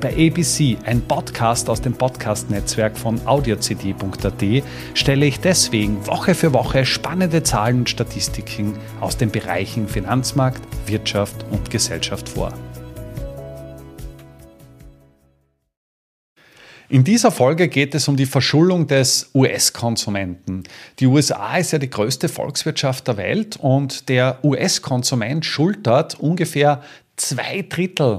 Bei ABC, ein Podcast aus dem Podcast-Netzwerk von audiocd.at, stelle ich deswegen Woche für Woche spannende Zahlen und Statistiken aus den Bereichen Finanzmarkt, Wirtschaft und Gesellschaft vor. In dieser Folge geht es um die Verschuldung des US-Konsumenten. Die USA ist ja die größte Volkswirtschaft der Welt und der US-Konsument schultert ungefähr zwei Drittel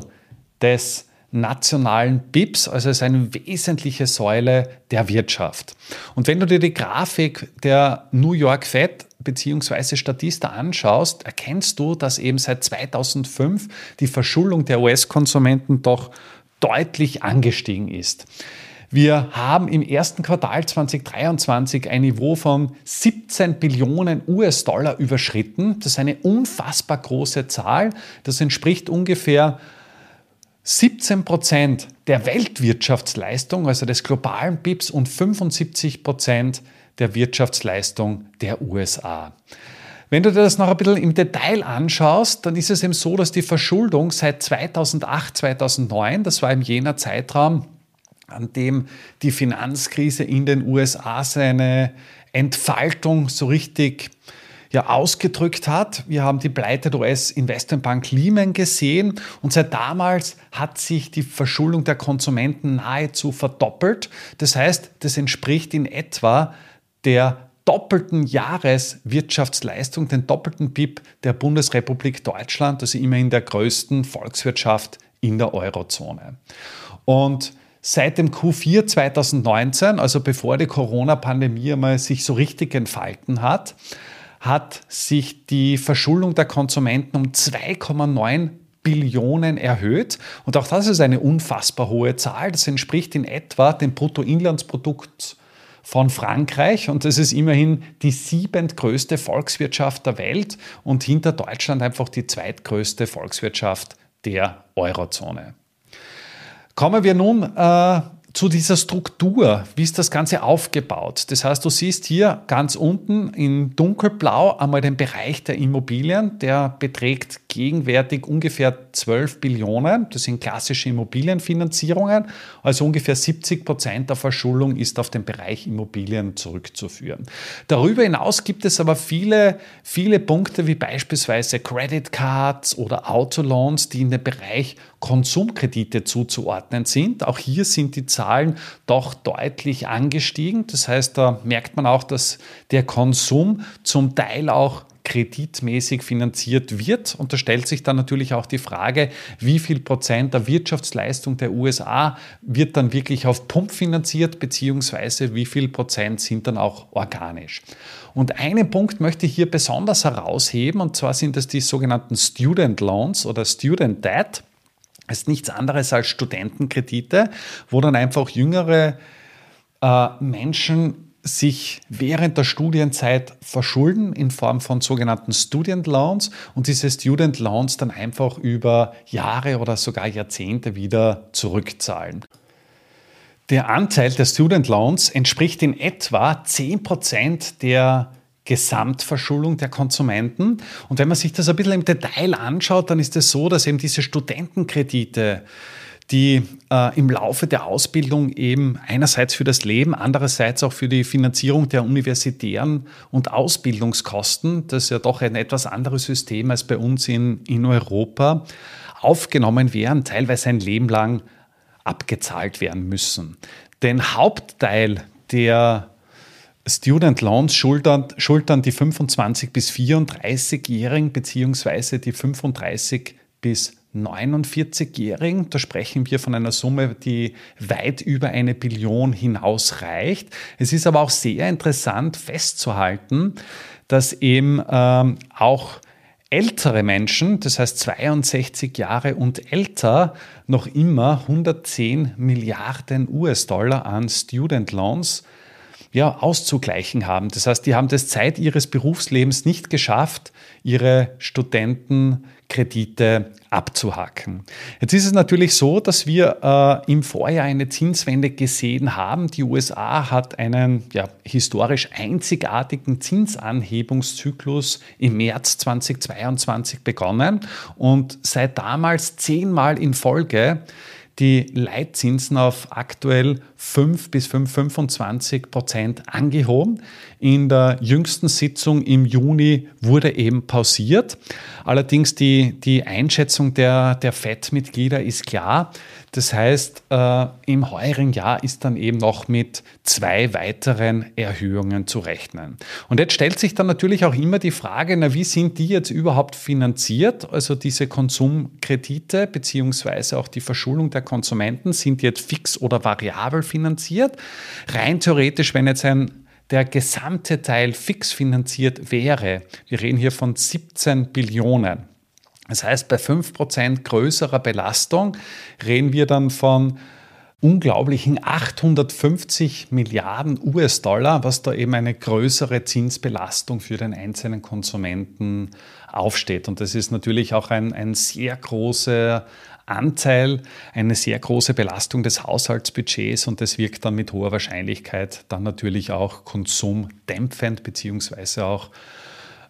des nationalen BIPs, also ist eine wesentliche Säule der Wirtschaft. Und wenn du dir die Grafik der New York Fed bzw. Statista anschaust, erkennst du, dass eben seit 2005 die Verschuldung der US-Konsumenten doch deutlich angestiegen ist. Wir haben im ersten Quartal 2023 ein Niveau von 17 Billionen US-Dollar überschritten. Das ist eine unfassbar große Zahl. Das entspricht ungefähr 17 Prozent der Weltwirtschaftsleistung, also des globalen BIPs, und 75 Prozent der Wirtschaftsleistung der USA. Wenn du dir das noch ein bisschen im Detail anschaust, dann ist es eben so, dass die Verschuldung seit 2008, 2009, das war im jener Zeitraum, an dem die Finanzkrise in den USA seine Entfaltung so richtig ja ausgedrückt hat. Wir haben die Pleite der US-Investmentbank Lehman gesehen und seit damals hat sich die Verschuldung der Konsumenten nahezu verdoppelt. Das heißt, das entspricht in etwa der doppelten Jahreswirtschaftsleistung, den doppelten BIP der Bundesrepublik Deutschland, also immerhin der größten Volkswirtschaft in der Eurozone. Und seit dem Q4 2019, also bevor die Corona-Pandemie einmal sich so richtig entfalten hat, hat sich die Verschuldung der Konsumenten um 2,9 Billionen erhöht. Und auch das ist eine unfassbar hohe Zahl. Das entspricht in etwa dem Bruttoinlandsprodukt von Frankreich und das ist immerhin die siebentgrößte Volkswirtschaft der Welt und hinter Deutschland einfach die zweitgrößte Volkswirtschaft der Eurozone. Kommen wir nun äh, zu dieser Struktur, wie ist das Ganze aufgebaut? Das heißt, du siehst hier ganz unten in dunkelblau einmal den Bereich der Immobilien, der beträgt gegenwärtig ungefähr 12 Billionen. Das sind klassische Immobilienfinanzierungen, also ungefähr 70 Prozent der Verschuldung ist auf den Bereich Immobilien zurückzuführen. Darüber hinaus gibt es aber viele, viele Punkte wie beispielsweise Credit Cards oder Autoloans, die in den Bereich Konsumkredite zuzuordnen sind. Auch hier sind die Zahlen doch deutlich angestiegen. Das heißt, da merkt man auch, dass der Konsum zum Teil auch kreditmäßig finanziert wird. Und da stellt sich dann natürlich auch die Frage, wie viel Prozent der Wirtschaftsleistung der USA wird dann wirklich auf Pump finanziert, beziehungsweise wie viel Prozent sind dann auch organisch. Und einen Punkt möchte ich hier besonders herausheben, und zwar sind es die sogenannten Student Loans oder Student Debt. Ist nichts anderes als Studentenkredite, wo dann einfach jüngere äh, Menschen sich während der Studienzeit verschulden in Form von sogenannten Student Loans und diese Student Loans dann einfach über Jahre oder sogar Jahrzehnte wieder zurückzahlen. Der Anteil der Student Loans entspricht in etwa 10% der Gesamtverschuldung der Konsumenten. Und wenn man sich das ein bisschen im Detail anschaut, dann ist es so, dass eben diese Studentenkredite die äh, im Laufe der Ausbildung eben einerseits für das Leben, andererseits auch für die Finanzierung der universitären und Ausbildungskosten, das ist ja doch ein etwas anderes System als bei uns in, in Europa, aufgenommen werden, teilweise ein Leben lang abgezahlt werden müssen. Den Hauptteil der Student Loans schultern, schultern die 25 bis 34-Jährigen beziehungsweise die 35 bis 49-Jährigen. Da sprechen wir von einer Summe, die weit über eine Billion hinausreicht. Es ist aber auch sehr interessant festzuhalten, dass eben ähm, auch ältere Menschen, das heißt 62 Jahre und älter, noch immer 110 Milliarden US-Dollar an Student Loans ja, auszugleichen haben. Das heißt, die haben das Zeit ihres Berufslebens nicht geschafft, ihre Studentenkredite abzuhaken. Jetzt ist es natürlich so, dass wir äh, im Vorjahr eine Zinswende gesehen haben. Die USA hat einen ja, historisch einzigartigen Zinsanhebungszyklus im März 2022 begonnen und seit damals zehnmal in Folge die Leitzinsen auf aktuell 5 bis 5,25 Prozent angehoben. In der jüngsten Sitzung im Juni wurde eben pausiert. Allerdings die, die Einschätzung der, der FED-Mitglieder ist klar. Das heißt, äh, im heurigen Jahr ist dann eben noch mit zwei weiteren Erhöhungen zu rechnen. Und jetzt stellt sich dann natürlich auch immer die Frage, na, wie sind die jetzt überhaupt finanziert? Also diese Konsumkredite beziehungsweise auch die Verschuldung der Konsumenten sind jetzt fix oder variabel finanziert. Rein theoretisch, wenn jetzt ein der gesamte Teil fix finanziert wäre, wir reden hier von 17 Billionen, das heißt, bei 5% größerer Belastung reden wir dann von unglaublichen 850 Milliarden US-Dollar, was da eben eine größere Zinsbelastung für den einzelnen Konsumenten aufsteht. Und das ist natürlich auch ein, ein sehr großer Anteil, eine sehr große Belastung des Haushaltsbudgets und das wirkt dann mit hoher Wahrscheinlichkeit dann natürlich auch konsumdämpfend beziehungsweise auch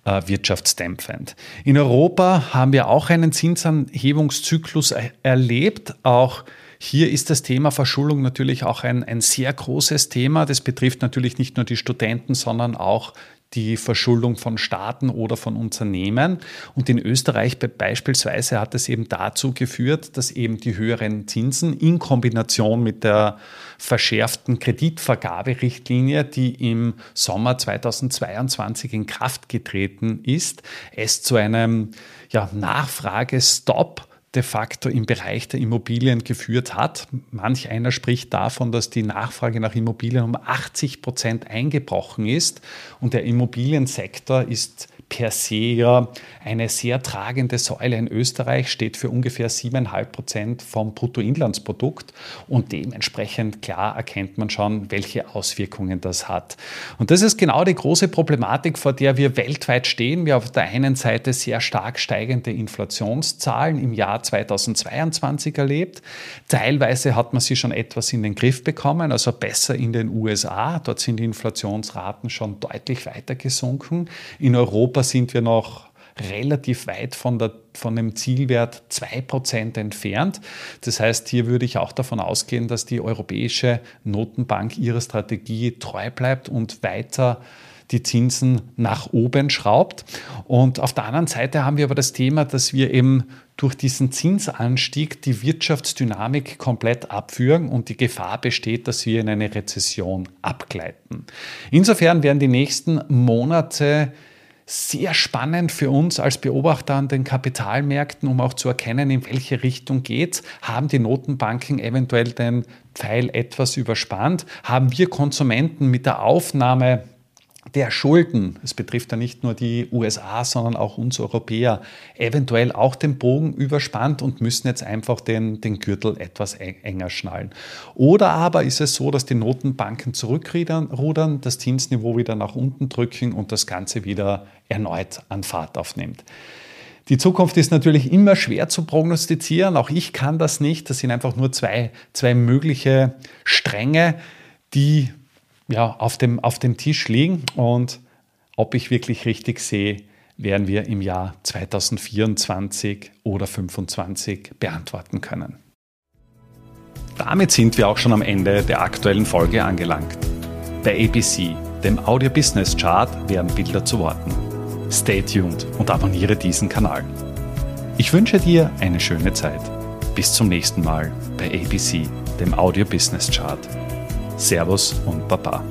wirtschaftsdämpfend. In Europa haben wir auch einen Zinsanhebungszyklus erlebt. Auch hier ist das Thema Verschuldung natürlich auch ein, ein sehr großes Thema. Das betrifft natürlich nicht nur die Studenten, sondern auch die Verschuldung von Staaten oder von Unternehmen. Und in Österreich beispielsweise hat es eben dazu geführt, dass eben die höheren Zinsen in Kombination mit der verschärften Kreditvergaberichtlinie, die im Sommer 2022 in Kraft getreten ist, es zu einem ja, Nachfragestopp de facto im Bereich der Immobilien geführt hat. Manch einer spricht davon, dass die Nachfrage nach Immobilien um 80 Prozent eingebrochen ist und der Immobiliensektor ist per se ja eine sehr tragende Säule in Österreich, steht für ungefähr 7,5 Prozent vom Bruttoinlandsprodukt und dementsprechend klar erkennt man schon, welche Auswirkungen das hat. Und das ist genau die große Problematik, vor der wir weltweit stehen. Wir haben auf der einen Seite sehr stark steigende Inflationszahlen im Jahr 2022 erlebt. Teilweise hat man sie schon etwas in den Griff bekommen, also besser in den USA. Dort sind die Inflationsraten schon deutlich weiter gesunken. In Europa Europa sind wir noch relativ weit von, der, von dem Zielwert 2% entfernt. Das heißt, hier würde ich auch davon ausgehen, dass die Europäische Notenbank ihrer Strategie treu bleibt und weiter die Zinsen nach oben schraubt. Und auf der anderen Seite haben wir aber das Thema, dass wir eben durch diesen Zinsanstieg die Wirtschaftsdynamik komplett abführen und die Gefahr besteht, dass wir in eine Rezession abgleiten. Insofern werden die nächsten Monate sehr spannend für uns als Beobachter an den Kapitalmärkten, um auch zu erkennen, in welche Richtung geht Haben die Notenbanken eventuell den Pfeil etwas überspannt? Haben wir Konsumenten mit der Aufnahme der Schulden, es betrifft ja nicht nur die USA, sondern auch uns Europäer, eventuell auch den Bogen überspannt und müssen jetzt einfach den, den Gürtel etwas enger schnallen. Oder aber ist es so, dass die Notenbanken zurückrudern, das Zinsniveau wieder nach unten drücken und das Ganze wieder erneut an Fahrt aufnimmt. Die Zukunft ist natürlich immer schwer zu prognostizieren. Auch ich kann das nicht. Das sind einfach nur zwei, zwei mögliche Stränge, die ja, auf, dem, auf dem Tisch liegen. Und ob ich wirklich richtig sehe, werden wir im Jahr 2024 oder 2025 beantworten können. Damit sind wir auch schon am Ende der aktuellen Folge angelangt. Bei ABC, dem Audio Business Chart, werden Bilder zu Worten. Stay tuned und abonniere diesen Kanal. Ich wünsche dir eine schöne Zeit. Bis zum nächsten Mal bei ABC, dem Audio Business Chart. Servus und Baba.